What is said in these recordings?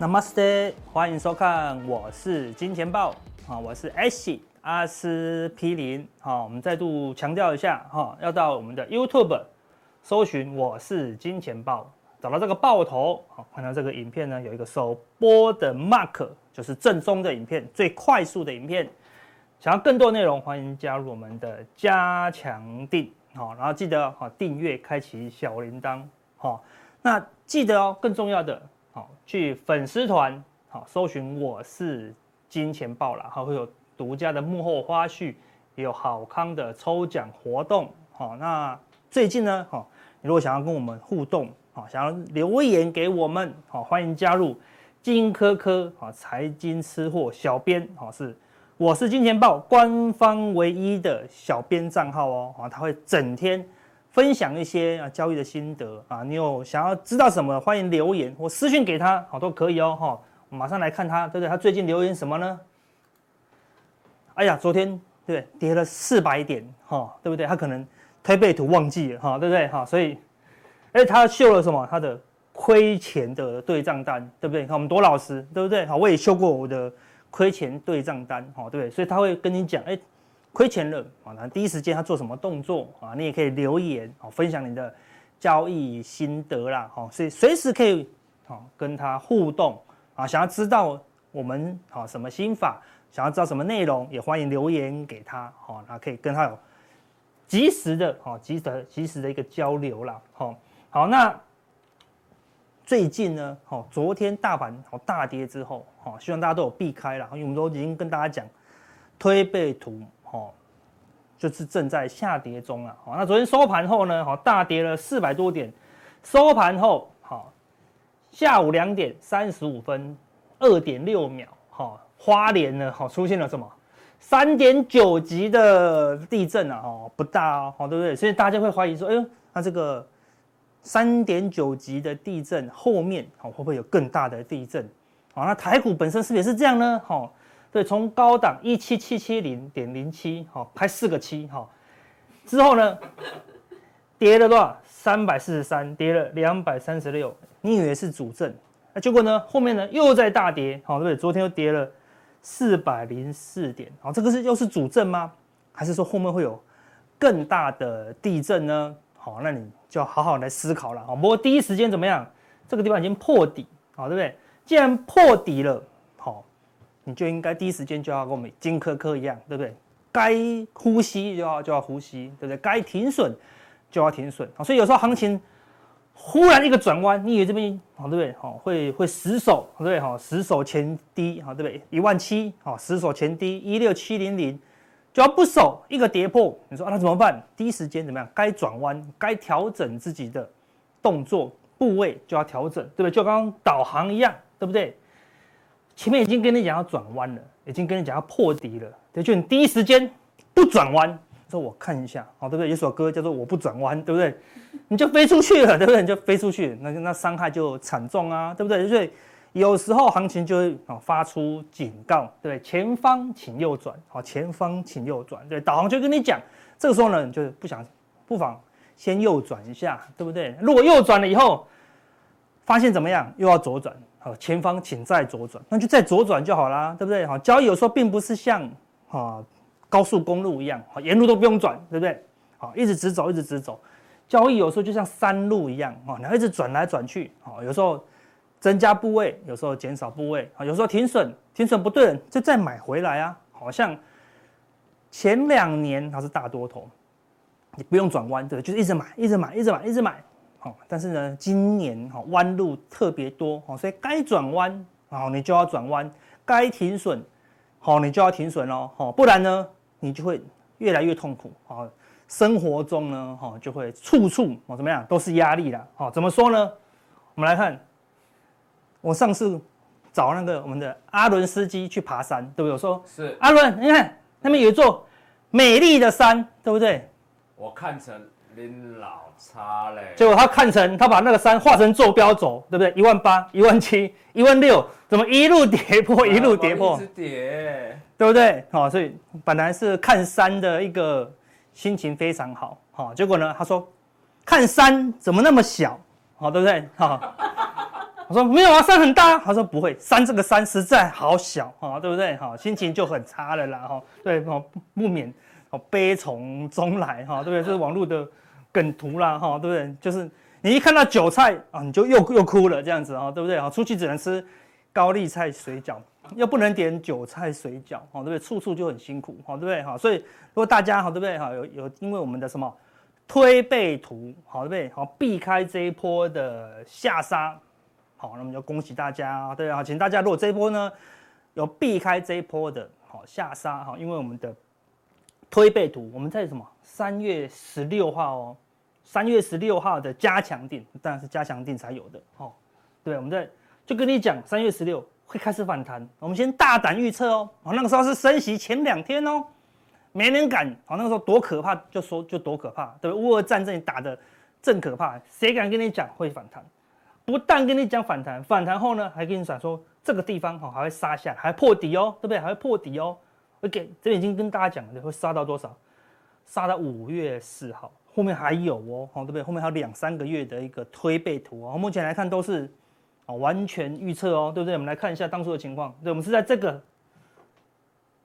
Namaste，欢迎收看，我是金钱豹啊，我是 Ashley 阿司匹林。好，我们再度强调一下哈，要到我们的 YouTube 搜寻我是金钱豹，找到这个豹头，好，看到这个影片呢，有一个首播的 Mark，就是正宗的影片，最快速的影片。想要更多内容，欢迎加入我们的加强錠，好，然后记得哈订阅，开启小铃铛，好，那记得哦，更重要的。好，去粉丝团好搜寻我是金钱豹啦，还会有独家的幕后花絮，也有好康的抽奖活动。好，那最近呢，好，你如果想要跟我们互动，好，想要留言给我们，好，欢迎加入金科科啊财经吃货小编，好，是我是金钱豹官方唯一的小编账号哦，啊，他会整天。分享一些啊交易的心得啊，你有想要知道什么，欢迎留言或私讯给他，好都可以哦哈。马上来看他，对不对？他最近留言什么呢？哎呀，昨天对跌了四百点哈，对不对？他可能推背图忘记了哈，对不对哈？所以，哎，他秀了什么？他的亏钱的对账单，对不对？看我们多老实，对不对？好，我也秀过我的亏钱对账单，哈，对不对？所以他会跟你讲，哎。亏钱了啊！那第一时间他做什么动作啊？你也可以留言啊，分享你的交易心得啦，哈，所以随时可以啊跟他互动啊。想要知道我们啊什么心法，想要知道什么内容，也欢迎留言给他，好，那可以跟他有及时的哈，及时及时的一个交流啦，好，好，那最近呢，好，昨天大盘好大跌之后，好，希望大家都有避开了，因为我们都已经跟大家讲推背图。哦，就是正在下跌中了。好，那昨天收盘后呢，好，大跌了四百多点。收盘后，好，下午两点三十五分二点六秒，好，花莲呢，好，出现了什么？三点九级的地震啊，哦，不大哦，好，对不对？所以大家会怀疑说，哎呦，那这个三点九级的地震后面，好，会不会有更大的地震？好，那台股本身是不是也是这样呢？好。对，从高档一七七七零点零七，好，开四个七，好，之后呢，跌了多少？三百四十三，跌了两百三十六。你以为是主震，那结果呢？后面呢又在大跌，好，对不对？昨天又跌了四百零四点，好，这个是又是主震吗？还是说后面会有更大的地震呢？好，那你就好好来思考了，好。不过第一时间怎么样？这个地方已经破底，好，对不对？既然破底了。好你就应该第一时间就要跟我们金科科一样，对不对？该呼吸就要就要呼吸，对不对？该停损就要停损。所以有时候行情忽然一个转弯，你以为这边好，对不对？好，会会死守，对不对？好，死守前低，好，对不对？一万七，好，死守前低一六七零零，就要不守一个跌破，你说啊，那怎么办？第一时间怎么样？该转弯，该调整自己的动作部位就要调整，对不对？就刚刚导航一样，对不对？前面已经跟你讲要转弯了，已经跟你讲要破底了，对，就你第一时间不转弯，说我看一下，好，对不对？有首歌叫做《我不转弯》，对不对？你就飞出去了，对不对？你就飞出去，那那伤害就惨重啊，对不对？所以有时候行情就会啊发出警告，对，前方请右转，好，前方请右转，对，导航就跟你讲，这个时候呢，你就不想，不妨先右转一下，对不对？如果右转了以后，发现怎么样，又要左转。好，前方请再左转，那就再左转就好啦，对不对？好，交易有时候并不是像啊高速公路一样，沿路都不用转，对不对？好，一直直走，一直直走。交易有时候就像山路一样，啊，你一直转来转去，好，有时候增加部位，有时候减少部位，啊，有时候停损，停损不对，就再买回来啊。好像前两年它是大多头，你不用转弯，对，就是一直买，一直买，一直买，一直买。好，但是呢，今年哈弯路特别多，好，所以该转弯，好，你就要转弯；该停损，好，你就要停损哦，好，不然呢，你就会越来越痛苦，好，生活中呢，哈，就会处处哦怎么样，都是压力啦，好，怎么说呢？我们来看，我上次找那个我们的阿伦斯基去爬山，对不对？我说是阿伦，你看那边有一座美丽的山，对不对？我看成林老差嘞，结果他看成他把那个山画成坐标轴，对不对？一万八、一万七、一万六，怎么一路跌破，一路跌破，一直跌，对不对？好，所以本来是看山的一个心情非常好，好，结果呢，他说看山怎么那么小，好，对不对？好。我说没有啊，山很大。他说不会，山这个山实在好小啊，对不对？哈，心情就很差了啦，哈，对，不不免哦悲从中来，哈，对不对？这是网络的梗图啦，哈，对不对？就是你一看到韭菜啊，你就又又哭了这样子啊，对不对？哈，出去只能吃高丽菜水饺，又不能点韭菜水饺，哈，对不对？处处就很辛苦，好，对不对？哈，所以如果大家好，对不对？哈，有有因为我们的什么推背图，好，对不对？好，避开这一波的下杀。好，那么就恭喜大家，对啊，请大家如果这一波呢有避开这一波的，好下杀哈，因为我们的推背图，我们在什么三月十六号哦，三月十六号的加强定，当然是加强定才有的，哦，对，我们在就跟你讲，三月十六会开始反弹，我们先大胆预测哦，哦，那个时候是升息前两天哦，没人敢，好，那个时候多可怕就说就多可怕，对不对，乌俄战争打得正可怕，谁敢跟你讲会反弹？不但跟你讲反弹，反弹后呢，还跟你讲说这个地方哈还会杀下，还破底哦，对不对？还会破底哦。OK，这边已经跟大家讲了，会杀到多少？杀到五月四号，后面还有哦，对不对？后面还有两三个月的一个推背图哦。目前来看都是完全预测哦，对不对？我们来看一下当初的情况，对，我们是在这个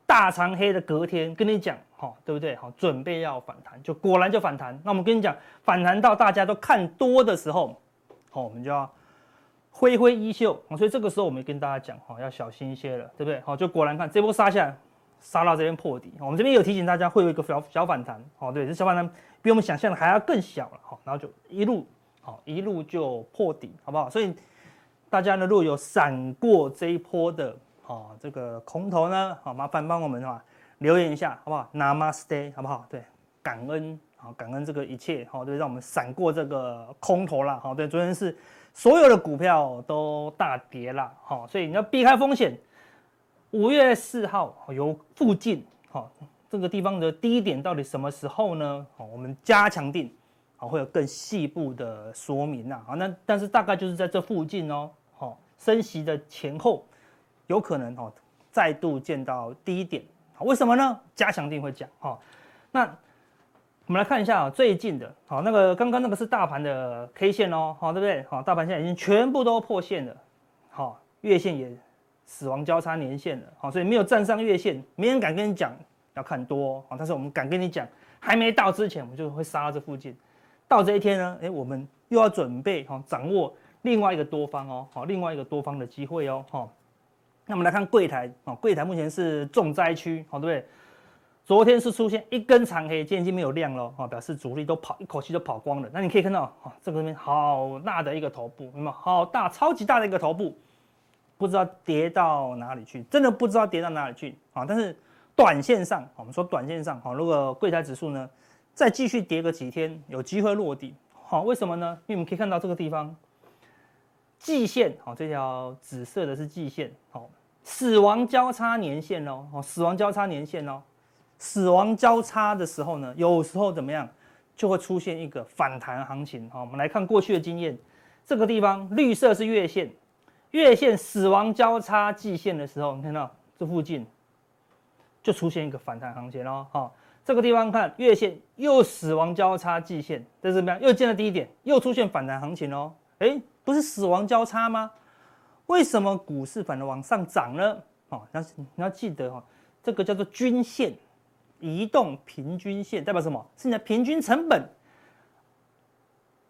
大长黑的隔天跟你讲，哈，对不对？好，准备要反弹，就果然就反弹。那我们跟你讲，反弹到大家都看多的时候。好，我们就要挥挥衣袖，所以这个时候我们跟大家讲，哈，要小心一些了，对不对？好，就果然看这波杀下来，杀到这边破底，我们这边有提醒大家会有一个小小反弹，哦，对，这小反弹比我们想象的还要更小了，好，然后就一路，好，一路就破底，好不好？所以大家呢，如果有闪过这一波的，啊，这个空头呢，好，麻烦帮我们啊留言一下，好不好？Namaste，好不好？对，感恩。好，感恩这个一切，好，对，让我们闪过这个空头了，好，对，昨天是所有的股票都大跌了，好，所以你要避开风险。五月四号有附近，好，这个地方的低点到底什么时候呢？好，我们加强定，好，会有更细部的说明呐，好，那但是大概就是在这附近哦，升息的前后，有可能哦再度见到低点，为什么呢？加强定会讲，好，那。我们来看一下啊，最近的，好，那个刚刚那个是大盘的 K 线哦，好，对不对？好，大盘现在已经全部都破线了，好，月线也死亡交叉年线了，好，所以没有站上月线，没人敢跟你讲要看多，好，但是我们敢跟你讲，还没到之前，我们就会杀到这附近，到这一天呢，哎，我们又要准备好掌握另外一个多方哦，好，另外一个多方的机会哦，好，那我们来看柜台，哦，柜台目前是重灾区，好，对不对？昨天是出现一根长黑，今天已经没有量了啊，表示主力都跑一口气就跑光了。那你可以看到啊，这个面好大的一个头部，有没有？好大，超级大的一个头部，不知道跌到哪里去，真的不知道跌到哪里去啊。但是短线上，我们说短线上，好，如果柜台指数呢再继续跌个几天，有机会落底，好，为什么呢？因为我们可以看到这个地方季线，好，这条紫色的是季线，好，死亡交叉年线哦，好，死亡交叉年线哦。死亡交叉的时候呢，有时候怎么样，就会出现一个反弹行情。好，我们来看过去的经验，这个地方绿色是月线，月线死亡交叉季线的时候，你看到这附近就出现一个反弹行情哦。好，这个地方看月线又死亡交叉季线，这是怎么样？又见了低点，又出现反弹行情哦。诶，不是死亡交叉吗？为什么股市反而往上涨呢？哦，但是你要记得哈，这个叫做均线。移动平均线代表什么？是你的平均成本。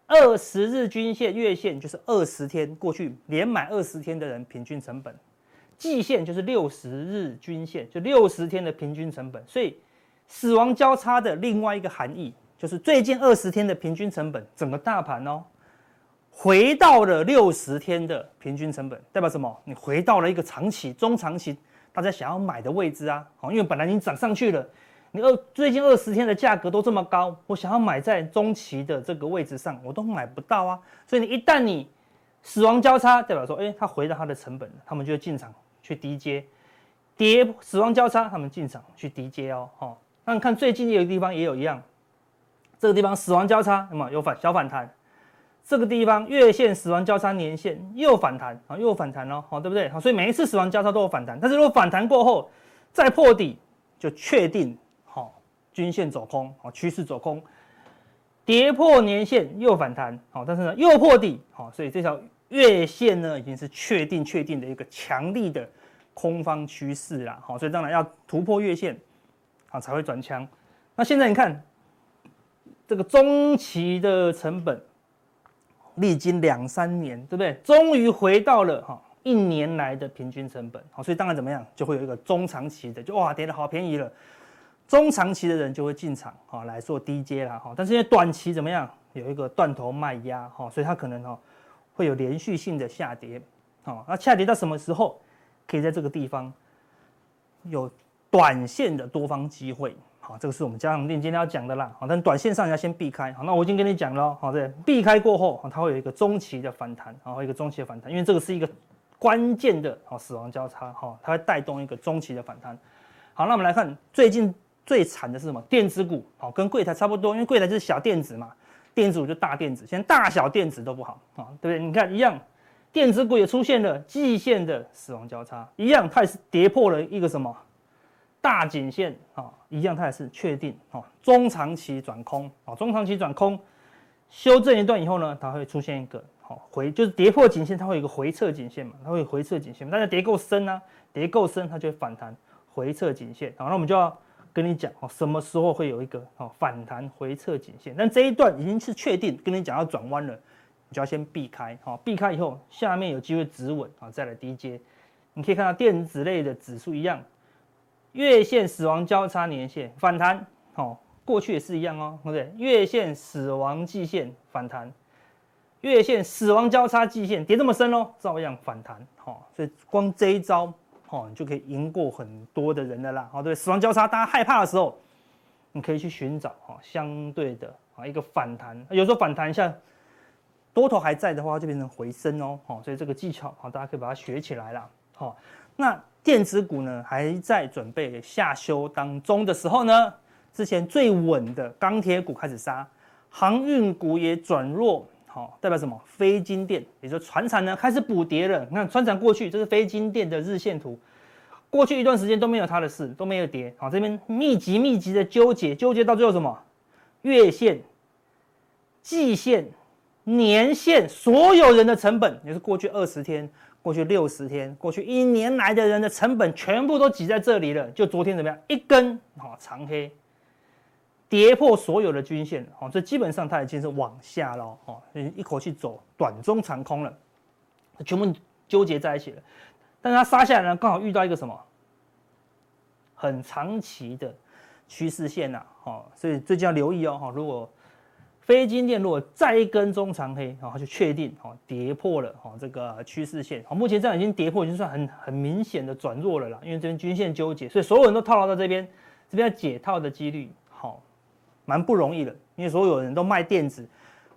二十日均线月线就是二十天过去连买二十天的人平均成本，季线就是六十日均线，就六十天的平均成本。所以死亡交叉的另外一个含义就是最近二十天的平均成本，整个大盘哦，回到了六十天的平均成本，代表什么？你回到了一个长期、中长期大家想要买的位置啊！好，因为本来你涨上去了。你二最近二十天的价格都这么高，我想要买在中期的这个位置上，我都买不到啊。所以你一旦你死亡交叉，代表说，哎，它回到它的成本，他们就进场去低接，跌死亡交叉，他们进场去低接哦。好那你看最近有一个地方也有一样，这个地方死亡交叉那么有反小反弹？这个地方月线死亡交叉年线又反弹啊，又反弹了，好对不对？好，所以每一次死亡交叉都有反弹，但是如果反弹过后再破底，就确定好均线走空，好趋势走空，跌破年线又反弹，好，但是呢又破底，好，所以这条月线呢已经是确定确定的一个强力的空方趋势了，好，所以当然要突破月线，好才会转强。那现在你看这个中期的成本。历经两三年，对不对？终于回到了哈一年来的平均成本，好，所以当然怎么样，就会有一个中长期的，就哇跌得好便宜了，中长期的人就会进场哈来做低接啦哈，但是因为短期怎么样，有一个断头卖压哈，所以它可能哈会有连续性的下跌，好，那下跌到什么时候，可以在这个地方有短线的多方机会。好，这个是我们加强店今天要讲的啦。好，但短线上你要先避开。好，那我已经跟你讲了。好，对，避开过后，它会有一个中期的反弹，然后一个中期的反弹，因为这个是一个关键的好死亡交叉，哈，它会带动一个中期的反弹。好，那我们来看最近最惨的是什么？电子股，好，跟柜台差不多，因为柜台就是小电子嘛，电子股就大电子，现在大小电子都不好，啊，对不对？你看一样，电子股也出现了季线的死亡交叉，一样，它也是跌破了一个什么？大颈线啊，一样，它也是确定啊，中长期转空啊，中长期转空，修正一段以后呢，它会出现一个好回，就是跌破颈线，它会有一个回撤颈线嘛，它会回撤颈线，但是跌够深啊，跌够深，它就会反弹回撤颈线。好，那我们就要跟你讲哦，什么时候会有一个哦反弹回撤颈线？但这一段已经是确定，跟你讲要转弯了，你就要先避开，好，避开以后，下面有机会止稳啊，再来低接。你可以看到电子类的指数一样。月线死亡交叉年线反弹，好，过去也是一样哦，对不对？月线死亡季线反弹，月线死亡交叉季线跌这么深哦，照样反弹，好，所以光这一招，好，你就可以赢过很多的人的啦，好，对，死亡交叉大家害怕的时候，你可以去寻找哈相对的啊一个反弹，有时候反弹一下，多头还在的话，就变成回升哦，好，所以这个技巧好，大家可以把它学起来啦，好，那。电子股呢还在准备下修当中的时候呢，之前最稳的钢铁股开始杀，航运股也转弱，好，代表什么？非晶电，也就是船产呢开始补跌了。你看船产过去这是非晶电的日线图，过去一段时间都没有它的事，都没有跌，好，这边密集密集的纠结，纠结到最后什么？月线、季线、年线，所有人的成本也是过去二十天。过去六十天，过去一年来的人的成本全部都挤在这里了。就昨天怎么样？一根好长黑，跌破所有的均线，哦，这基本上它已经是往下了，哦，一口气走短中长空了，全部纠结在一起了。但它杀下来呢，刚好遇到一个什么？很长期的趋势线呐，好，所以最近要留意哦，哈，如果。非金电如果再一根中长黑，然后就确定哦跌破了哈这个趋势线，好，目前这样已经跌破，已经算很很明显的转弱了啦。因为这边均线纠结，所以所有人都套牢在这边，这边要解套的几率好蛮不容易的，因为所有人都卖电子，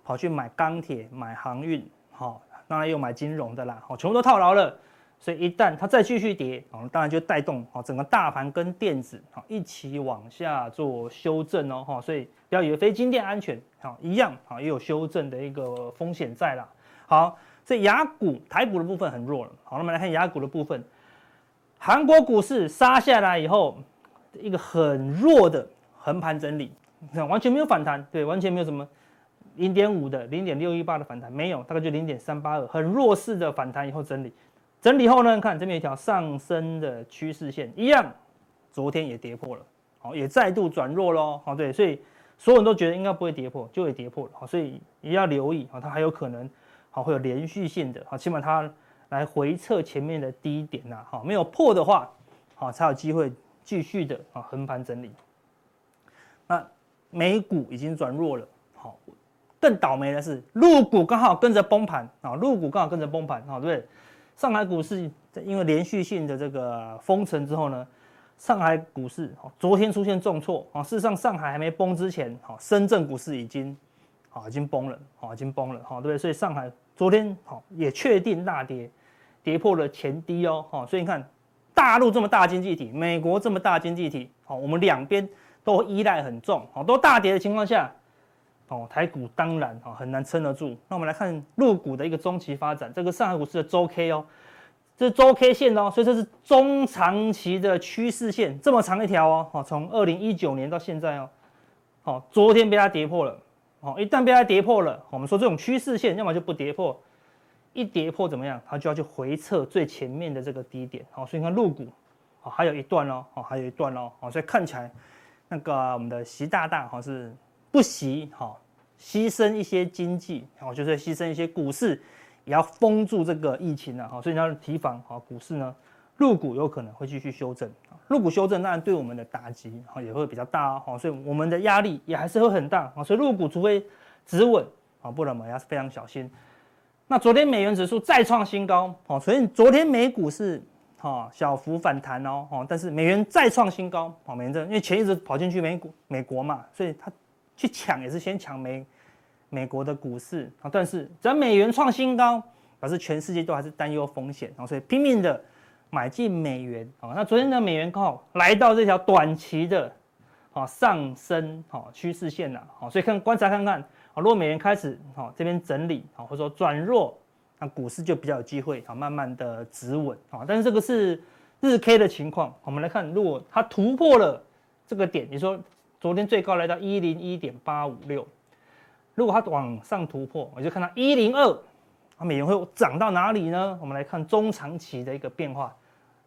跑去买钢铁、买航运，好，当然又买金融的啦，好，全部都套牢了。所以一旦它再继续跌，哦，当然就带动哦整个大盘跟电子啊一起往下做修正哦，哈，所以不要以为非金电安全，好一样啊也有修正的一个风险在啦。好，所以亚股台股的部分很弱了，好，那么来看亚股的部分，韩国股市杀下来以后，一个很弱的横盘整理，完全没有反弹，对，完全没有什么零点五的零点六一八的反弹，没有，大概就零点三八二，很弱势的反弹以后整理。整理后呢，看这边一条上升的趋势线，一样，昨天也跌破了，好，也再度转弱喽，好，对，所以所有人都觉得应该不会跌破，就会跌破了，好，所以也要留意，好，它还有可能，好，会有连续性的，好，起码它来回测前面的低点呐，好，没有破的话，好，才有机会继续的啊横盘整理。那美股已经转弱了，好，更倒霉的是陆股刚好跟着崩盘，啊，陆股刚好跟着崩盘，好，对不对？上海股市因为连续性的这个封城之后呢，上海股市昨天出现重挫啊。事实上，上海还没崩之前，哈深圳股市已经啊已经崩了啊，已经崩了哈，对不对？所以上海昨天好也确定大跌，跌破了前低哦。哈所以你看，大陆这么大经济体，美国这么大经济体，好我们两边都依赖很重，好，都大跌的情况下，哦，台股当然哦很难撑得住。那我们来看陆股的一个中期发展，这个上海股市的周 K 哦，这是周 K 线哦，所以这是中长期的趋势线，这么长一条哦，哦，从二零一九年到现在哦，哦，昨天被它跌破了，哦，一旦被它跌破了，我们说这种趋势线，要么就不跌破，一跌破怎么样，它就要去回撤最前面的这个低点，哦，所以你看陆股。哦，还有一段哦，哦，还有一段哦，哦，所以看起来，那个我们的习大大好像是不惜哈牺牲一些经济，哦，就是牺牲一些股市，也要封住这个疫情了哈，所以你要提防哈股市呢，入股有可能会继续修正，入股修正当然对我们的打击哈也会比较大哦，所以我们的压力也还是会很大啊，所以入股除非止稳啊，不然我们要非常小心。那昨天美元指数再创新高哦，所以昨天美股是。哈，小幅反弹哦，哦，但是美元再创新高，哦，美元因为钱一直跑进去美股美国嘛，所以它去抢也是先抢美美国的股市啊，但是只要美元创新高，表示全世界都还是担忧风险然后，所以拼命的买进美元啊，那昨天的美元刚好来到这条短期的啊上升啊趋势线了，好，所以看观察看看啊，如果美元开始啊这边整理啊，或者说转弱。那股市就比较有机会啊，慢慢的止稳啊。但是这个是日 K 的情况，我们来看，如果它突破了这个点，你说昨天最高来到一零一点八五六，如果它往上突破，我就看到一零二，啊，美元会涨到哪里呢？我们来看中长期的一个变化，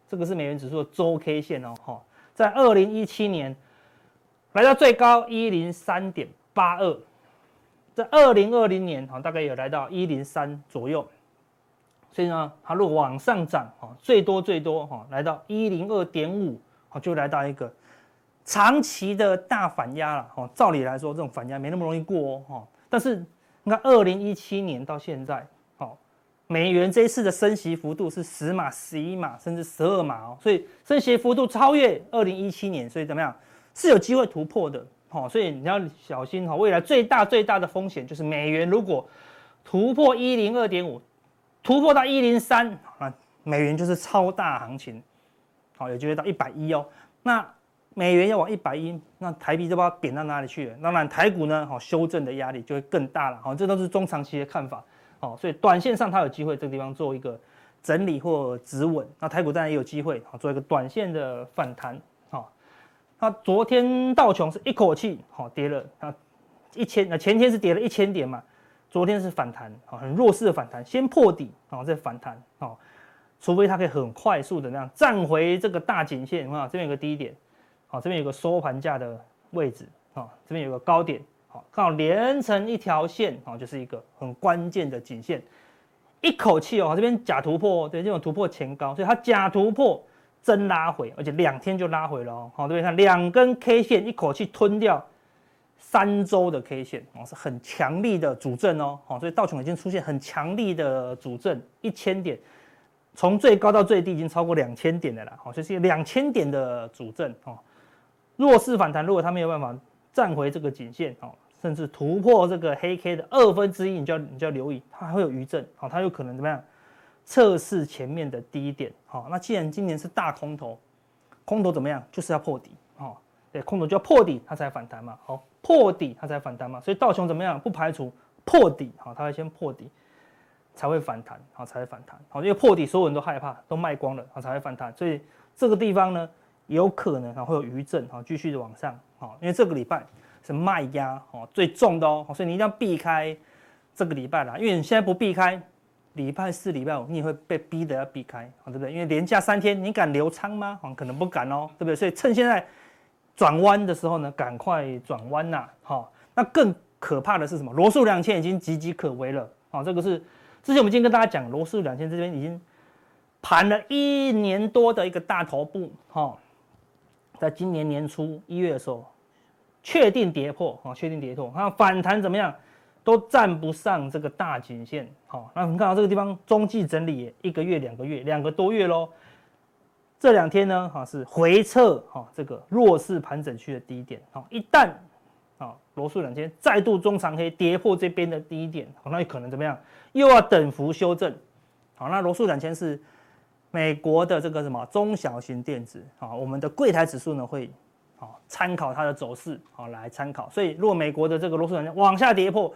这个是美元指数的周 K 线哦，哈，在二零一七年来到最高一零三点八二，在二零二零年哈，大概有来到一零三左右。所以呢，它如果往上涨，哈，最多最多哈，来到一零二点五，哈，就来到一个长期的大反压了，哈。照理来说，这种反压没那么容易过哦，哈。但是你看，二零一七年到现在，好，美元这一次的升息幅度是十码、十一码，甚至十二码哦，所以升息幅度超越二零一七年，所以怎么样是有机会突破的，哈。所以你要小心哈，未来最大最大的风险就是美元如果突破一零二点五。突破到一零三，那美元就是超大行情，好，有机会到一百一哦。那美元要往一百一，那台币就不知道贬到哪里去了。当然台股呢，好，修正的压力就会更大了。好，这都是中长期的看法。好，所以短线上它有机会这个地方做一个整理或止稳。那台股当然也有机会，好，做一个短线的反弹。好，那昨天道琼是一口气好跌了啊一千，那前天是跌了一千点嘛。昨天是反弹，啊，很弱势的反弹，先破底，然后再反弹，哦，除非它可以很快速的那样站回这个大颈线，啊，这边有个低点，好，这边有个收盘价的位置，啊，这边有个高点，好，刚好连成一条线，啊，就是一个很关键的颈线，一口气哦，这边假突破，对，这种突破前高，所以它假突破真拉回，而且两天就拉回了哦，好，这边看两根 K 线一口气吞掉。三周的 K 线哦，是很强力的主阵哦，好所以道琼已经出现很强力的主阵，一千点，从最高到最低已经超过两千点的了，好，所以是两千点的主阵哦。弱势反弹，如果它没有办法站回这个颈线哦，甚至突破这个黑 K 的二分之一，你就要你就要留意，它还会有余震，好，它有可能怎么样测试前面的低点，好，那既然今年是大空头，空头怎么样，就是要破底，哦，对，空头就要破底，它才反弹嘛，好。破底它才反弹嘛，所以道琼怎么样？不排除破底，好，它会先破底才会反弹，好，才会反弹，好，因为破底所有人都害怕，都卖光了，好，才会反弹，所以这个地方呢，有可能啊会有余震，好，继续的往上，好，因为这个礼拜是卖压哦最重的哦，所以你一定要避开这个礼拜啦，因为你现在不避开，礼拜四、礼拜五你也会被逼得要避开，好，对不对？因为连假三天，你敢留仓吗？哦，可能不敢哦，对不对？所以趁现在。转弯的时候呢，赶快转弯呐！好，那更可怕的是什么？罗素两千已经岌岌可危了。好，这个是之前我们已经跟大家讲，罗素两千这边已经盘了一年多的一个大头部。哈，在今年年初一月的时候，确定跌破，啊，确定跌破。那反弹怎么样？都站不上这个大颈线。好，那我们看到这个地方中继整理一个月、两个月、两个多月喽。这两天呢，哈是回撤哈这个弱势盘整区的低点，好一旦啊罗素两千再度中长黑跌破这边的低点，那有可能怎么样？又要等幅修正，好那罗素两千是美国的这个什么中小型电子，啊我们的柜台指数呢会啊参考它的走势啊来参考。所以如果美国的这个罗素两千往下跌破，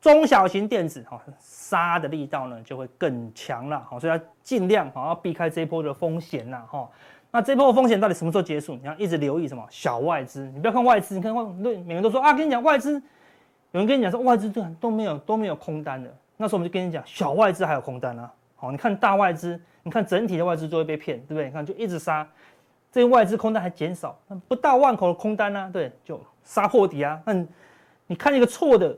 中小型电子哈杀的力道呢就会更强了，好，所以要尽量好要避开这一波的风险呐，哈。那这波风险到底什么时候结束？你要一直留意什么小外资，你不要看外资，你看外对，每个人都说啊，跟你讲外资，有人跟你讲说外资这都没有都没有空单的，那时候我们就跟你讲小外资还有空单啊，好，你看大外资，你看整体的外资就会被骗，对不对？你看就一直杀，这个外资空单还减少，不到万口的空单呢、啊，对，就杀破底啊。那你，看一个错的，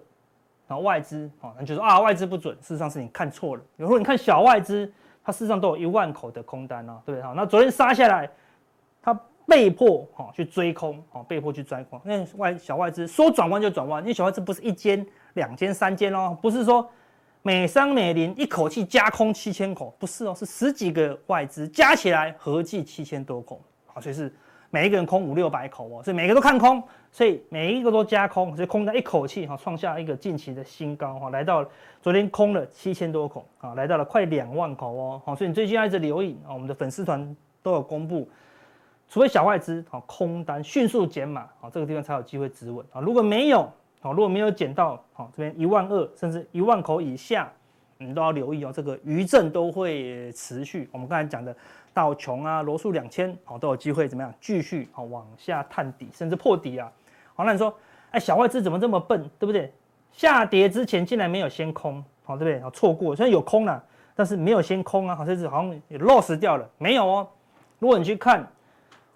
然后外资，好，你就说啊外资不准，事实上是你看错了。有时候你看小外资。它事实上都有一万口的空单啊，对不对？好，那昨天杀下来，它被迫哈去追空，哈，被迫去追空。因为外小外资说转弯就转弯，因为小外资不是一间、两间、三间哦，不是说美商美林一口气加空七千口，不是哦，是十几个外资加起来合计七千多口，好，所以是每一个人空五六百口哦，所以每个都看空。所以每一个都加空，所以空单一口气哈创下一个近期的新高哈，来到昨天空了七千多口啊，来到了快两万口哦，好，所以你最近要一直留意啊，我们的粉丝团都有公布，除非小外资啊空单迅速减码啊，这个地方才有机会止稳啊，如果没有好，如果没有减到好这边一万二甚至一万口以下，你都要留意哦，这个余震都会持续。我们刚才讲的。道琼啊，罗素两千，好都有机会怎么样继续好往下探底，甚至破底啊。好，那你说，哎，小外资怎么这么笨，对不对？下跌之前竟然没有先空，好，对不对？好，错过，虽然有空了，但是没有先空啊，好像是好像也 loss 掉了，没有哦。如果你去看，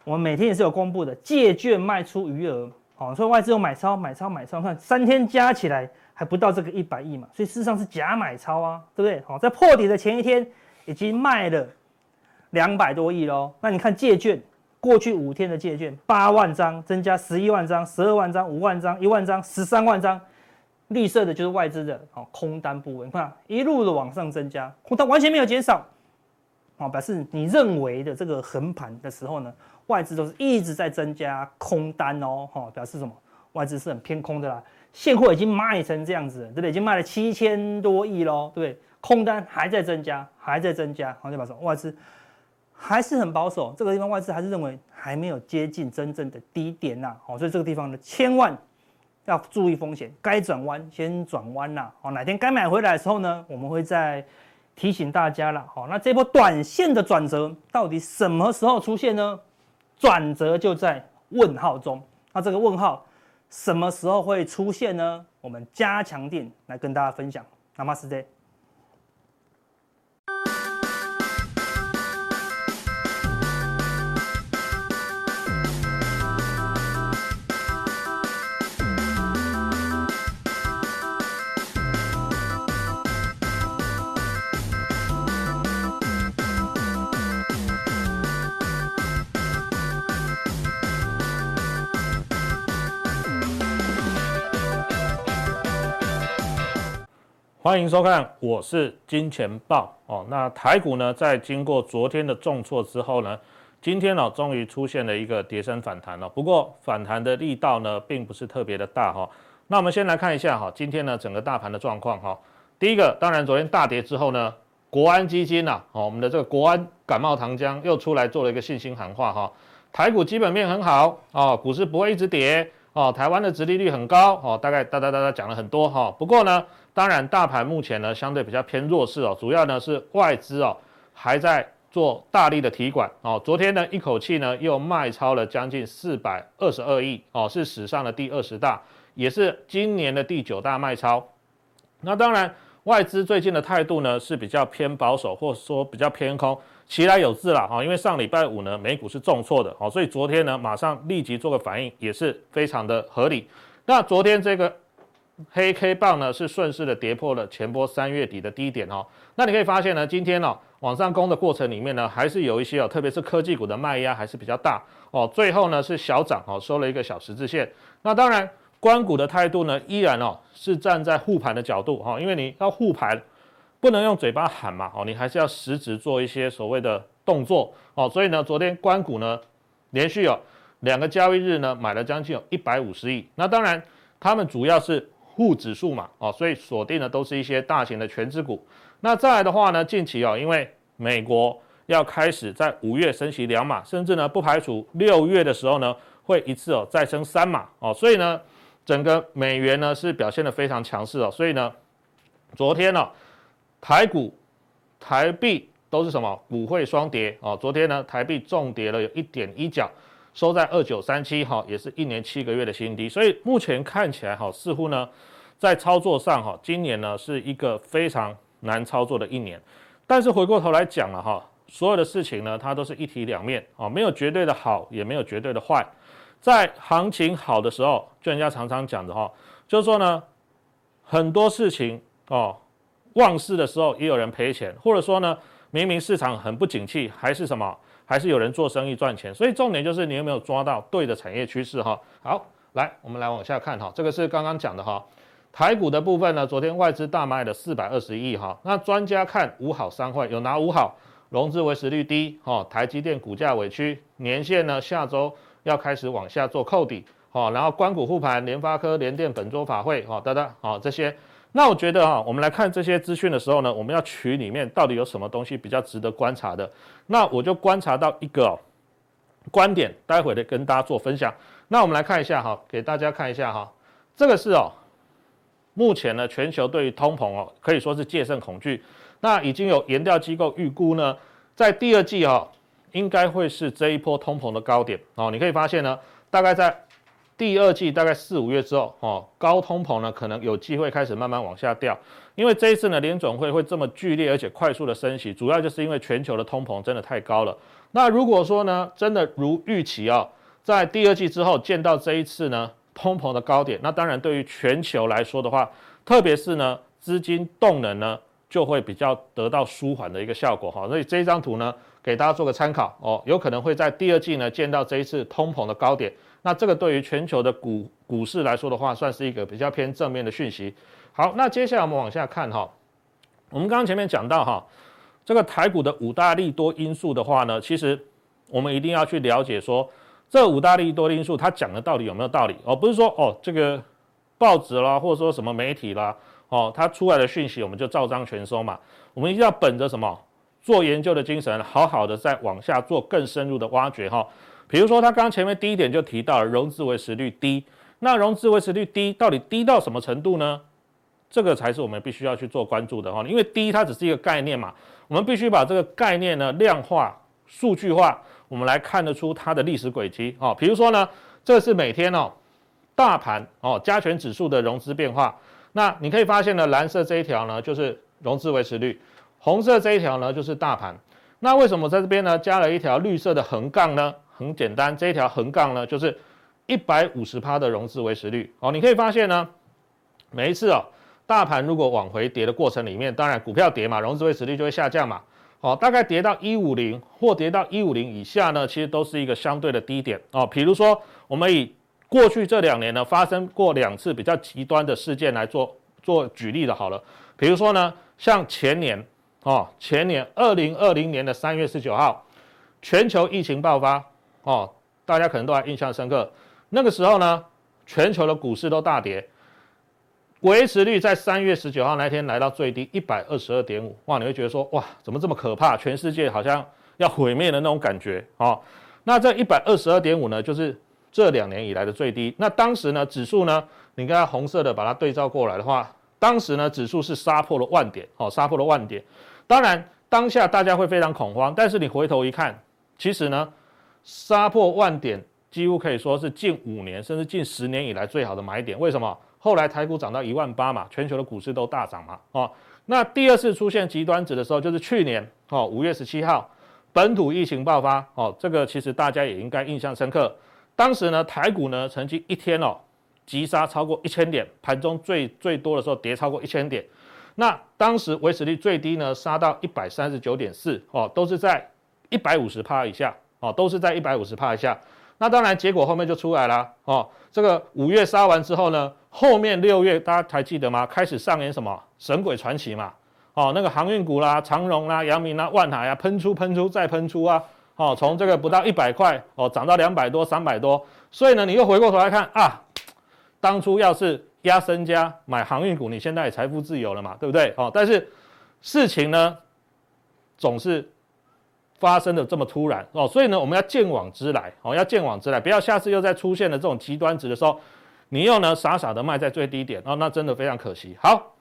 我们每天也是有公布的借券卖出余额，所以外资有买超、买超、买超，看三天加起来还不到这个一百亿嘛，所以事实上是假买超啊，对不对？好，在破底的前一天已经卖了。两百多亿喽，那你看借券，过去五天的借券八万张，增加十一万张、十二万张、五万张、一万张、十三万张，绿色的就是外资的哦空单部位，你看一路的往上增加，空单完全没有减少，哦，表示你认为的这个横盘的时候呢，外资都是一直在增加空单哦，哈，表示什么？外资是很偏空的啦，现货已经卖成这样子了，对不对？已经卖了七千多亿喽，对不对？空单还在增加，还在增加，好，就表示外资。还是很保守，这个地方外资还是认为还没有接近真正的低点呐，好，所以这个地方呢，千万要注意风险，该转弯先转弯呐，好，哪天该买回来的时候呢，我们会再提醒大家了，好，那这波短线的转折到底什么时候出现呢？转折就在问号中，那这个问号什么时候会出现呢？我们加强店来跟大家分享，Namaste。欢迎收看，我是金钱豹哦。那台股呢，在经过昨天的重挫之后呢，今天呢、哦，终于出现了一个跌升反弹了、不过反弹的力道呢，并不是特别的大哈、那我们先来看一下哈、今天呢，整个大盘的状况哈。第一个，当然昨天大跌之后呢，国安基金呐、哦，我们的这个国安感冒糖浆又出来做了一个信心喊话哈、台股基本面很好哦，股市不会一直跌哦，台湾的殖利率很高哦，大概哒哒哒哒讲了很多哈、不过呢。当然，大盘目前呢相对比较偏弱势哦，主要呢是外资哦还在做大力的提管哦。昨天呢一口气呢又卖超了将近四百二十二亿哦，是史上的第二十大，也是今年的第九大卖超。那当然，外资最近的态度呢是比较偏保守，或者说比较偏空，其来有自啦哈。因为上礼拜五呢美股是重挫的哦，所以昨天呢马上立即做个反应，也是非常的合理。那昨天这个。黑 K 棒呢是顺势的跌破了前波三月底的低点哦。那你可以发现呢，今天哦往上攻的过程里面呢，还是有一些哦，特别是科技股的卖压还是比较大哦。最后呢是小涨哦，收了一个小十字线。那当然，关股的态度呢依然哦是站在护盘的角度哈，因为你要护盘，不能用嘴巴喊嘛哦，你还是要实质做一些所谓的动作哦。所以呢，昨天关股呢连续有两个交易日呢买了将近有一百五十亿。那当然，他们主要是。沪指数嘛，哦，所以锁定的都是一些大型的全资股。那再来的话呢，近期哦，因为美国要开始在五月升息两码，甚至呢不排除六月的时候呢会一次哦再升三码哦，所以呢，整个美元呢是表现得非常强势哦，所以呢，昨天呢、哦，台股、台币都是什么股汇双跌哦，昨天呢台币重跌了有一点一角，收在二九三七哈，也是一年七个月的新低，所以目前看起来哈，似乎呢在操作上哈，今年呢是一个非常难操作的一年，但是回过头来讲了哈。所有的事情呢，它都是一体两面啊，没有绝对的好，也没有绝对的坏。在行情好的时候，就人家常常讲的哈，就是说呢，很多事情哦，旺市的时候也有人赔钱，或者说呢，明明市场很不景气，还是什么，还是有人做生意赚钱。所以重点就是你有没有抓到对的产业趋势哈。好，来，我们来往下看哈，这个是刚刚讲的哈，台股的部分呢，昨天外资大卖了四百二十亿哈，那专家看五好三坏，有哪五好？融资维持率低，哈，台积电股价委屈，年线呢下周要开始往下做扣底，好，然后关股护盘，联发科、联电本周法会，好，等等，好这些，那我觉得哈，我们来看这些资讯的时候呢，我们要取里面到底有什么东西比较值得观察的，那我就观察到一个观点，待会的跟大家做分享。那我们来看一下哈，给大家看一下哈，这个是哦，目前呢全球对于通膨哦可以说是戒慎恐惧。那已经有研调机构预估呢，在第二季哈，应该会是这一波通膨的高点哦。你可以发现呢，大概在第二季大概四五月之后哦，高通膨呢可能有机会开始慢慢往下掉。因为这一次呢，联总会会这么剧烈而且快速的升息，主要就是因为全球的通膨真的太高了。那如果说呢，真的如预期啊，在第二季之后见到这一次呢通膨的高点，那当然对于全球来说的话，特别是呢资金动能呢。就会比较得到舒缓的一个效果哈，所以这一张图呢，给大家做个参考哦，有可能会在第二季呢见到这一次通膨的高点，那这个对于全球的股股市来说的话，算是一个比较偏正面的讯息。好，那接下来我们往下看哈，我们刚刚前面讲到哈，这个台股的五大利多因素的话呢，其实我们一定要去了解说，这五大利多因素它讲的到底有没有道理哦，不是说哦这个报纸啦，或者说什么媒体啦。哦，它出来的讯息我们就照章全收嘛。我们一定要本着什么做研究的精神，好好的再往下做更深入的挖掘哈。比如说，他刚刚前面第一点就提到了融资维持率低，那融资维持率低到底低到什么程度呢？这个才是我们必须要去做关注的哈。因为低它只是一个概念嘛，我们必须把这个概念呢量化、数据化，我们来看得出它的历史轨迹哦。比如说呢，这是每天哦大盘哦加权指数的融资变化。那你可以发现呢，蓝色这一条呢就是融资维持率，红色这一条呢就是大盘。那为什么在这边呢加了一条绿色的横杠呢？很简单，这一条横杠呢就是一百五十趴的融资维持率。哦，你可以发现呢，每一次哦，大盘如果往回跌的过程里面，当然股票跌嘛，融资维持率就会下降嘛。哦，大概跌到一五零或跌到一五零以下呢，其实都是一个相对的低点哦。比如说我们以过去这两年呢，发生过两次比较极端的事件来做做举例的，好了，比如说呢，像前年哦，前年二零二零年的三月十九号，全球疫情爆发哦，大家可能都还印象深刻。那个时候呢，全球的股市都大跌，维持率在三月十九号那天来到最低一百二十二点五，哇，你会觉得说哇，怎么这么可怕？全世界好像要毁灭的那种感觉哦。那这一百二十二点五呢，就是。这两年以来的最低，那当时呢，指数呢，你看红色的把它对照过来的话，当时呢，指数是杀破了万点，哦，杀破了万点。当然，当下大家会非常恐慌，但是你回头一看，其实呢，杀破万点几乎可以说是近五年甚至近十年以来最好的买点。为什么？后来台股涨到一万八嘛，全球的股市都大涨嘛，哦，那第二次出现极端值的时候，就是去年哦，五月十七号，本土疫情爆发，哦，这个其实大家也应该印象深刻。当时呢，台股呢曾经一天哦急杀超过一千点，盘中最最多的时候跌超过一千点。那当时维持率最低呢杀到一百三十九点四哦，都是在一百五十趴以下哦，都是在一百五十帕以下。那当然结果后面就出来了哦，这个五月杀完之后呢，后面六月大家还记得吗？开始上演什么神鬼传奇嘛？哦，那个航运股啦、长荣啦、阳明啦、万海啊，喷出喷出再喷出啊！哦，从这个不到一百块哦，涨到两百多、三百多，所以呢，你又回过头来看啊，当初要是压身家买航运股，你现在也财富自由了嘛，对不对？哦，但是事情呢，总是发生的这么突然哦，所以呢，我们要见往知来哦，要见往知来，不要下次又再出现了这种极端值的时候，你又呢傻傻的卖在最低点哦，那真的非常可惜。好，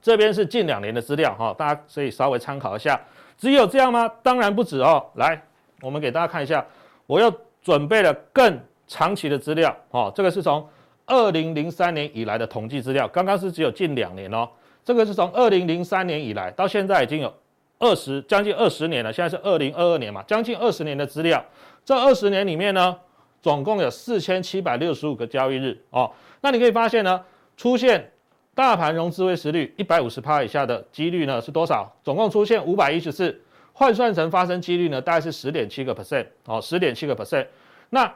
这边是近两年的资料哈，大家可以稍微参考一下。只有这样吗？当然不止哦。来，我们给大家看一下，我又准备了更长期的资料哦，这个是从二零零三年以来的统计资料，刚刚是只有近两年哦，这个是从二零零三年以来到现在已经有。二十将近二十年了，现在是二零二二年嘛，将近二十年的资料。这二十年里面呢，总共有四千七百六十五个交易日哦。那你可以发现呢，出现大盘融资维持率一百五十趴以下的几率呢是多少？总共出现五百一十四，换算成发生几率呢，大概是十点七个 percent 哦，十点七个 percent。那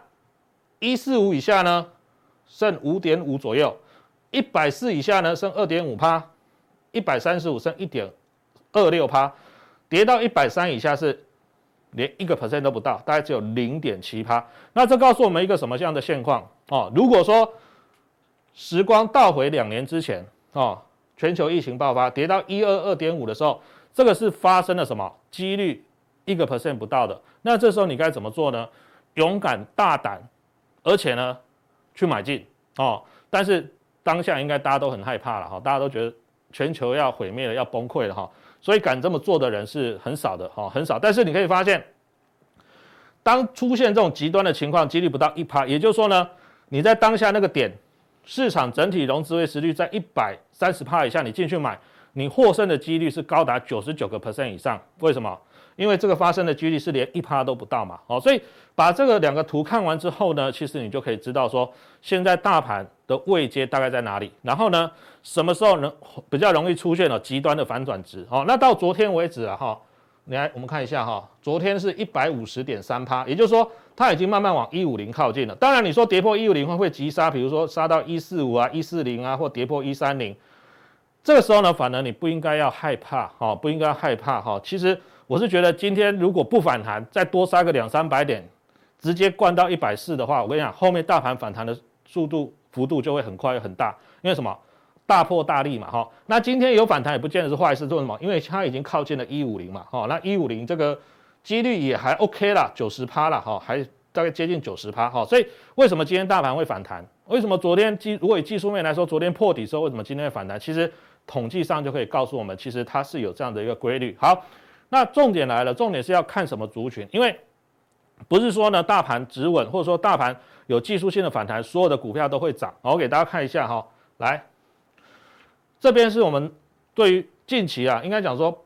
一四五以下呢，剩五点五左右；一百四以下呢，剩二点五趴；一百三十五剩一点二六趴。跌到一百三以下是连一个 percent 都不到，大概只有零点七趴。那这告诉我们一个什么样的现况哦？如果说时光倒回两年之前哦，全球疫情爆发，跌到一二二点五的时候，这个是发生了什么？几率一个 percent 不到的。那这时候你该怎么做呢？勇敢大胆，而且呢去买进哦。但是当下应该大家都很害怕了哈，大家都觉得全球要毁灭了，要崩溃了哈。所以敢这么做的人是很少的哈，很少。但是你可以发现，当出现这种极端的情况，几率不到一趴，也就是说呢，你在当下那个点，市场整体融资维持率在一百三十趴以下，你进去买，你获胜的几率是高达九十九个 percent 以上。为什么？因为这个发生的几率是连一趴都不到嘛。哦，所以把这个两个图看完之后呢，其实你就可以知道说，现在大盘的位阶大概在哪里，然后呢，什么时候能比较容易出现了极端的反转值？哦，那到昨天为止啊，哈，你来我们看一下哈，昨天是一百五十点三趴，也就是说它已经慢慢往一五零靠近了。当然你说跌破一五零会会急杀？比如说杀到一四五啊、一四零啊，或跌破一三零，这个时候呢，反而你不应该要害怕，哈，不应该害怕，哈，其实。我是觉得今天如果不反弹，再多杀个两三百点，直接灌到一百四的话，我跟你讲，后面大盘反弹的速度幅度就会很快很大。因为什么？大破大立嘛，哈。那今天有反弹也不见得是坏事，做什么？因为它已经靠近了一五零嘛，哈。那一五零这个几率也还 OK 啦，九十趴了，哈，还大概接近九十趴，哈。所以为什么今天大盘会反弹？为什么昨天技如果以技术面来说，昨天破底之后，为什么今天会反弹？其实统计上就可以告诉我们，其实它是有这样的一个规律。好。那重点来了，重点是要看什么族群，因为不是说呢大盘止稳，或者说大盘有技术性的反弹，所有的股票都会涨。我给大家看一下哈，来，这边是我们对于近期啊，应该讲说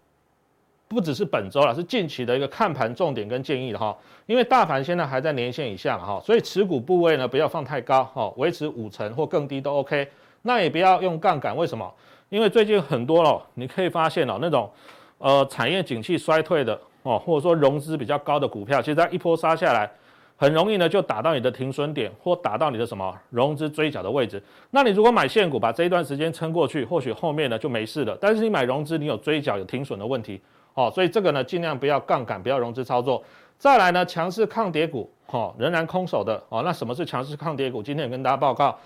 不只是本周了，是近期的一个看盘重点跟建议的哈。因为大盘现在还在年线以下哈，所以持股部位呢不要放太高哈，维持五成或更低都 OK。那也不要用杠杆，为什么？因为最近很多了，你可以发现哦那种。呃，产业景气衰退的哦，或者说融资比较高的股票，其实它一波杀下来，很容易呢就打到你的停损点，或打到你的什么融资追缴的位置。那你如果买现股，把这一段时间撑过去，或许后面呢就没事了。但是你买融资，你有追缴、有停损的问题哦，所以这个呢尽量不要杠杆，不要融资操作。再来呢，强势抗跌股哦，仍然空手的哦。那什么是强势抗跌股？今天也跟大家报告，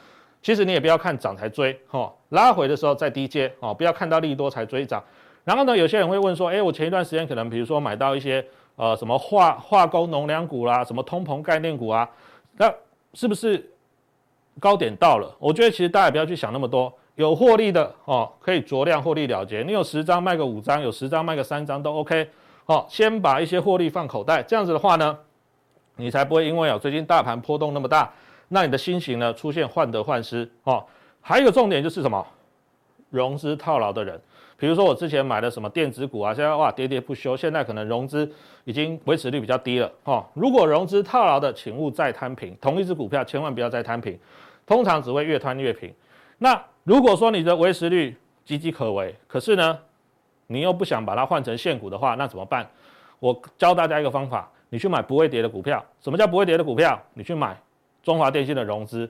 其实你也不要看涨才追哦，拉回的时候再低接哦，不要看到利多才追涨。然后呢，有些人会问说，诶，我前一段时间可能比如说买到一些呃什么化化工农粮股啦，什么通膨概念股啊，那是不是高点到了？我觉得其实大家不要去想那么多，有获利的哦，可以酌量获利了结。你有十张卖个五张，有十张卖个三张都 OK。哦，先把一些获利放口袋，这样子的话呢，你才不会因为哦最近大盘波动那么大，那你的心情呢出现患得患失哦。还有一个重点就是什么？融资套牢的人。比如说我之前买的什么电子股啊，现在哇跌跌不休，现在可能融资已经维持率比较低了哦。如果融资套牢的，请勿再摊平，同一只股票千万不要再摊平，通常只会越摊越平。那如果说你的维持率岌岌可危，可是呢，你又不想把它换成现股的话，那怎么办？我教大家一个方法，你去买不会跌的股票。什么叫不会跌的股票？你去买中华电信的融资，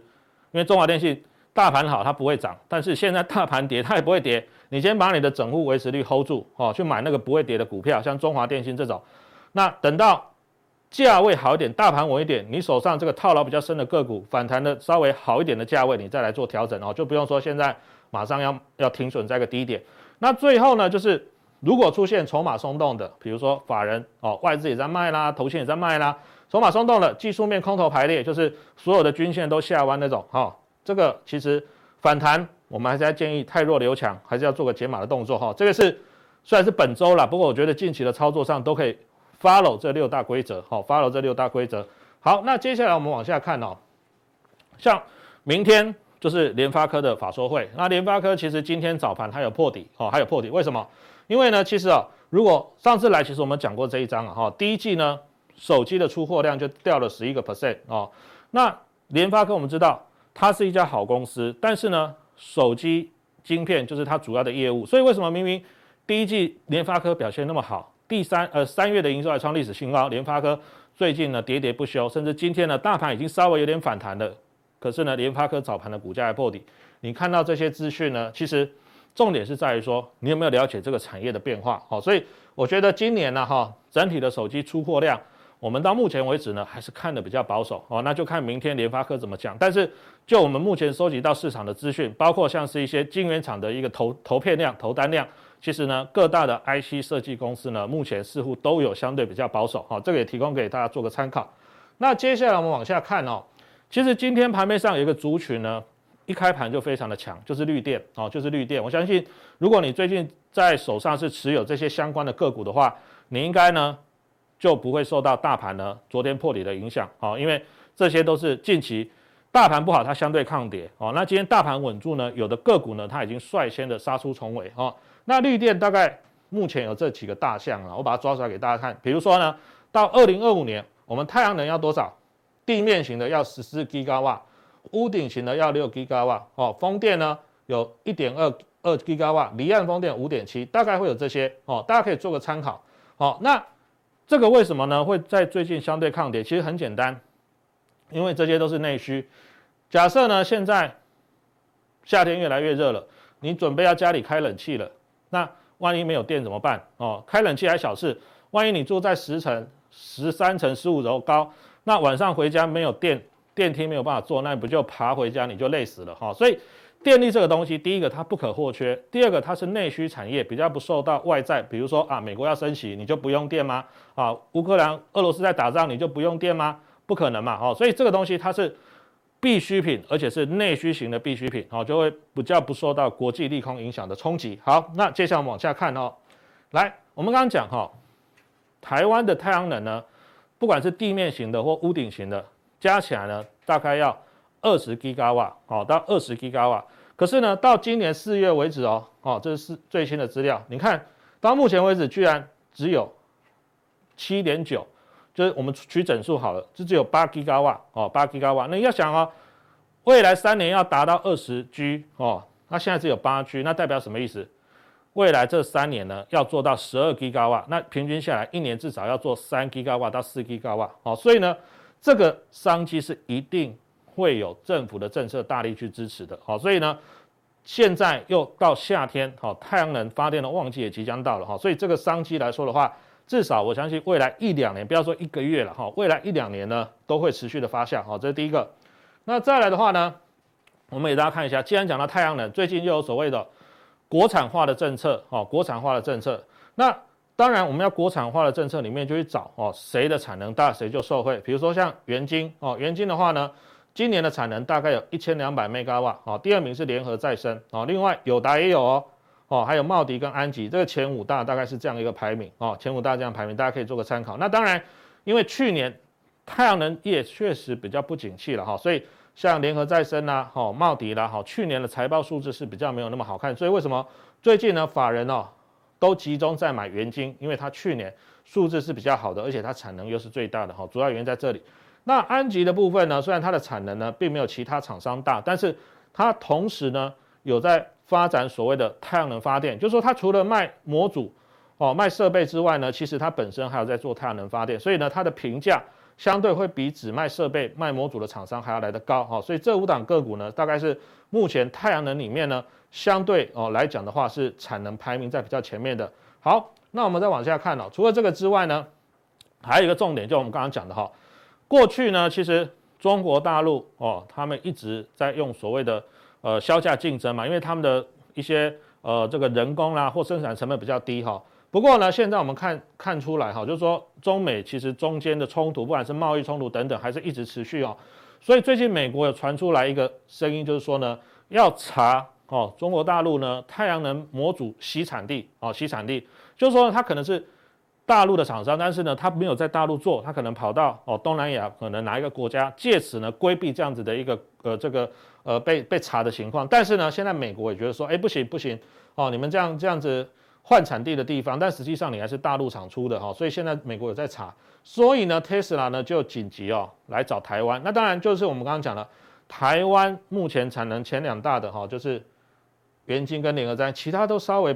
因为中华电信大盘好它不会涨，但是现在大盘跌它也不会跌。你先把你的整户维持率 hold 住哦，去买那个不会跌的股票，像中华电信这种。那等到价位好一点，大盘稳一点，你手上这个套牢比较深的个股反弹的稍微好一点的价位，你再来做调整哦，就不用说现在马上要要停损在个低点。那最后呢，就是如果出现筹码松动的，比如说法人哦，外资也在卖啦，投信也在卖啦，筹码松动了，技术面空头排列，就是所有的均线都下弯那种，哈、哦，这个其实反弹，我们还是要建议太弱留强，还是要做个解码的动作，哈、这个是虽然是本周啦，不过我觉得近期的操作上都可以 follow 这六大规则，好、，follow 这六大规则。好，那接下来我们往下看哦，像明天就是联发科的法说会，那联发科其实今天早盘还有破底，哦，还有破底，为什么？因为呢，其实啊，如果上次来，其实我们讲过这一章啊，哈，第一季呢，手机的出货量就掉了十一个 percent 哦。那联发科我们知道它是一家好公司，但是呢，手机晶片就是它主要的业务，所以为什么明明第一季联发科表现那么好，第三呃三月的营收还创历史新高，联发科最近呢喋喋不休，甚至今天呢大盘已经稍微有点反弹了，可是呢联发科早盘的股价还破底，你看到这些资讯呢，其实。重点是在于说，你有没有了解这个产业的变化？好，所以我觉得今年呢，哈，整体的手机出货量，我们到目前为止呢，还是看得比较保守。哦，那就看明天联发科怎么讲。但是就我们目前收集到市场的资讯，包括像是一些晶圆厂的一个投投片量、投单量，其实呢，各大的 IC 设计公司呢，目前似乎都有相对比较保守。好，这个也提供给大家做个参考。那接下来我们往下看哦，其实今天盘面上有一个族群呢。一开盘就非常的强，就是绿电哦，就是绿电。我相信，如果你最近在手上是持有这些相关的个股的话，你应该呢就不会受到大盘呢昨天破底的影响哦，因为这些都是近期大盘不好，它相对抗跌哦。那今天大盘稳住呢，有的个股呢它已经率先的杀出重围哦。那绿电大概目前有这几个大项啊，我把它抓出来给大家看。比如说呢，到二零二五年，我们太阳能要多少？地面型的要十四 g 瓦瓦。屋顶型的要六 g 瓦瓦哦，风电呢有一点二二 g 瓦瓦，离岸风电五点七，大概会有这些哦，大家可以做个参考。哦，那这个为什么呢？会在最近相对抗跌？其实很简单，因为这些都是内需。假设呢，现在夏天越来越热了，你准备要家里开冷气了，那万一没有电怎么办？哦，开冷气还小事，万一你住在十层、十三层、十五楼高，那晚上回家没有电。电梯没有办法坐，那不就爬回家你就累死了哈。所以电力这个东西，第一个它不可或缺，第二个它是内需产业，比较不受到外在，比如说啊，美国要升息，你就不用电吗？啊，乌克兰、俄罗斯在打仗，你就不用电吗？不可能嘛，哦，所以这个东西它是必需品，而且是内需型的必需品，哦，就会比较不受到国际利空影响的冲击。好，那接下来往下看哦，来，我们刚刚讲哈，台湾的太阳能呢，不管是地面型的或屋顶型的。加起来呢，大概要二十吉瓦，哦，到二十吉瓦。可是呢，到今年四月为止哦，哦，这是最新的资料。你看到目前为止，居然只有七点九，就是我们取整数好了，就只有八吉瓦，哦，八吉瓦。那你要想哦，未来三年要达到二十 G，哦，那现在只有八 G，那代表什么意思？未来这三年呢，要做到十二吉瓦，那平均下来一年至少要做三吉瓦到四吉瓦，哦，所以呢。这个商机是一定会有政府的政策大力去支持的，好，所以呢，现在又到夏天，好，太阳能发电的旺季也即将到了，哈，所以这个商机来说的话，至少我相信未来一两年，不要说一个月了，哈，未来一两年呢都会持续的发酵，好，这是第一个。那再来的话呢，我们给大家看一下，既然讲到太阳能，最近又有所谓的国产化的政策，哈，国产化的政策，那。当然，我们要国产化的政策里面就去找哦，谁的产能大，谁就受惠。比如说像元晶哦，元晶的话呢，今年的产能大概有一千两百 mega 瓦哦。第二名是联合再生哦，另外友达也有哦哦，还有茂迪跟安吉，这个前五大大概是这样一个排名哦，前五大这样排名，大家可以做个参考。那当然，因为去年太阳能业确实比较不景气了哈，所以像联合再生啦、哈茂迪啦、哈去年的财报数字是比较没有那么好看。所以为什么最近呢，法人哦？都集中在买元晶，因为它去年数字是比较好的，而且它产能又是最大的哈，主要原因在这里。那安吉的部分呢，虽然它的产能呢并没有其他厂商大，但是它同时呢有在发展所谓的太阳能发电，就是说它除了卖模组哦卖设备之外呢，其实它本身还有在做太阳能发电，所以呢它的评价相对会比只卖设备卖模组的厂商还要来得高哈，所以这五档个股呢，大概是目前太阳能里面呢。相对哦来讲的话，是产能排名在比较前面的。好，那我们再往下看哦。除了这个之外呢，还有一个重点，就我们刚刚讲的哈。过去呢，其实中国大陆哦，他们一直在用所谓的呃削价竞争嘛，因为他们的一些呃这个人工啦或生产成本比较低哈。不过呢，现在我们看看出来哈，就是说中美其实中间的冲突，不管是贸易冲突等等，还是一直持续哦。所以最近美国有传出来一个声音，就是说呢，要查哦中国大陆呢太阳能模组习产地哦习产地，就是说它可能是。大陆的厂商，但是呢，他没有在大陆做，他可能跑到哦东南亚，可能哪一个国家，借此呢规避这样子的一个呃这个呃被被查的情况。但是呢，现在美国也觉得说，哎不行不行哦，你们这样这样子换产地的地方，但实际上你还是大陆厂出的哈、所以现在美国有在查，所以呢，Tesla 呢就紧急哦来找台湾。那当然就是我们刚刚讲了，台湾目前产能前两大的哈、就是元晶跟联合灾，其他都稍微。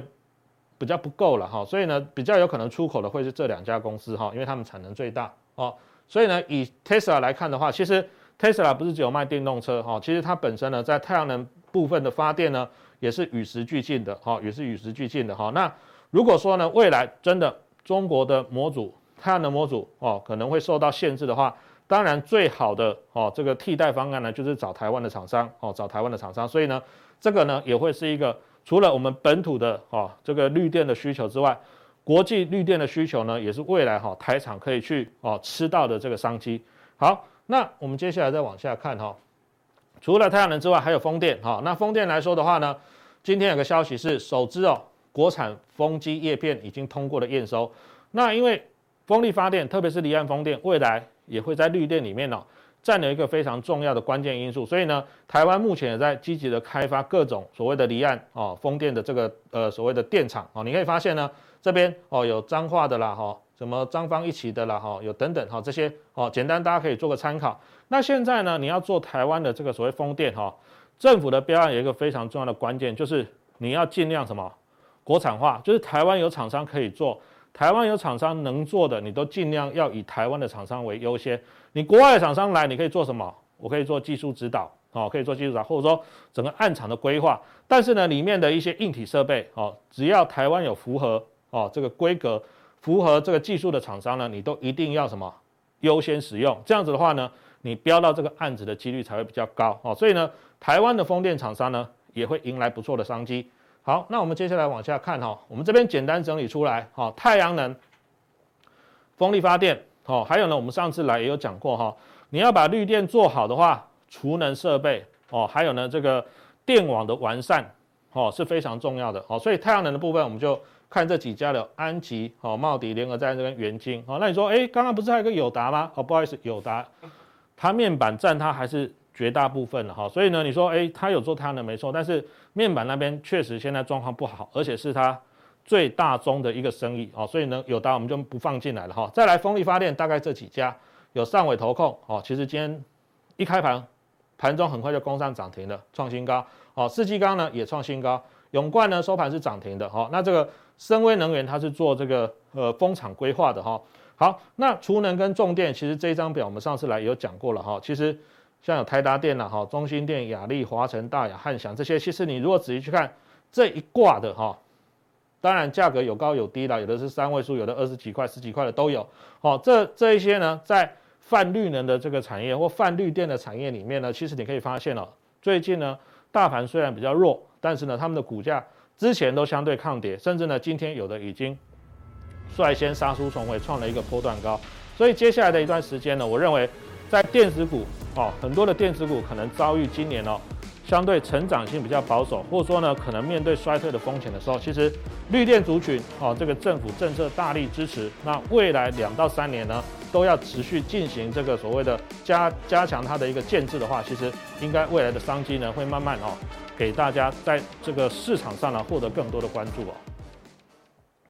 比较不够了哈，所以呢，比较有可能出口的会是这两家公司哈，因为他们产能最大哦。所以呢，以 Tesla 来看的话，其实 Tesla 不是只有卖电动车哈，其实它本身呢，在太阳能部分的发电呢，也是与时俱进的哈，也是与时俱进的哈。那如果说呢，未来真的中国的模组太阳能模组哦，可能会受到限制的话，当然最好的哦，这个替代方案呢，就是找台湾的厂商哦，找台湾的厂商。所以呢，这个呢，也会是一个。除了我们本土的啊这个绿电的需求之外，国际绿电的需求呢，也是未来哈台厂可以去哦吃到的这个商机。好，那我们接下来再往下看哈，除了太阳能之外，还有风电哈。那风电来说的话呢，今天有个消息是，首支哦国产风机叶片已经通过了验收。那因为风力发电，特别是离岸风电，未来也会在绿电里面哦。占了一个非常重要的关键因素，所以呢，台湾目前也在积极的开发各种所谓的离岸哦风电的这个呃所谓的电厂哦，你可以发现呢，这边哦有彰化的啦哈，什么彰方一起的啦哈，有等等哈这些哦，简单大家可以做个参考。那现在呢，你要做台湾的这个所谓风电哈，政府的标案有一个非常重要的关键，就是你要尽量什么国产化，就是台湾有厂商可以做。台湾有厂商能做的，你都尽量要以台湾的厂商为优先。你国外的厂商来，你可以做什么？我可以做技术指导，哦，可以做技术指导，或者说整个案场的规划。但是呢，里面的一些硬体设备，哦，只要台湾有符合哦这个规格、符合这个技术的厂商呢，你都一定要什么优先使用。这样子的话呢，你标到这个案子的几率才会比较高哦。所以呢，台湾的风电厂商呢，也会迎来不错的商机。好，那我们接下来往下看哈，我们这边简单整理出来哈，太阳能、风力发电，哦，还有呢，我们上次来也有讲过哈，你要把绿电做好的话，储能设备哦，还有呢这个电网的完善哦是非常重要的哦，所以太阳能的部分我们就看这几家的安吉、哦茂迪、联合在这边元晶哦，那你说哎，刚刚不是还有个友达吗？哦，不好意思，友达它面板占它还是。绝大部分的哈，所以呢，你说诶，它有做太阳能没错，但是面板那边确实现在状况不好，而且是它最大宗的一个生意哦，所以呢，友达我们就不放进来了哈。再来风力发电，大概这几家有上尾投控哦，其实今天一开盘盘中很快就攻上涨停了，创新高哦。世纪钢呢也创新高，永冠呢收盘是涨停的哈。那这个深威能源它是做这个呃风场规划的哈。好，那储能跟重电，其实这一张表我们上次来有讲过了哈，其实。像有台达电呐，哈，中兴电、亚力、华城、大亚、汉翔这些，其实你如果仔细去看这一挂的哈，当然价格有高有低啦，有的是三位数，有的二十几块、十几块的都有。哦，这这一些呢，在泛绿能的这个产业或泛绿电的产业里面呢，其实你可以发现哦，最近呢，大盘虽然比较弱，但是呢，他们的股价之前都相对抗跌，甚至呢，今天有的已经率先杀出重围，创了一个波段高。所以接下来的一段时间呢，我认为。在电子股哦，很多的电子股可能遭遇今年哦，相对成长性比较保守，或者说呢，可能面对衰退的风险的时候，其实绿电族群哦，这个政府政策大力支持，那未来两到三年呢，都要持续进行这个所谓的加加强它的一个建制的话，其实应该未来的商机呢，会慢慢哦，给大家在这个市场上呢获得更多的关注哦。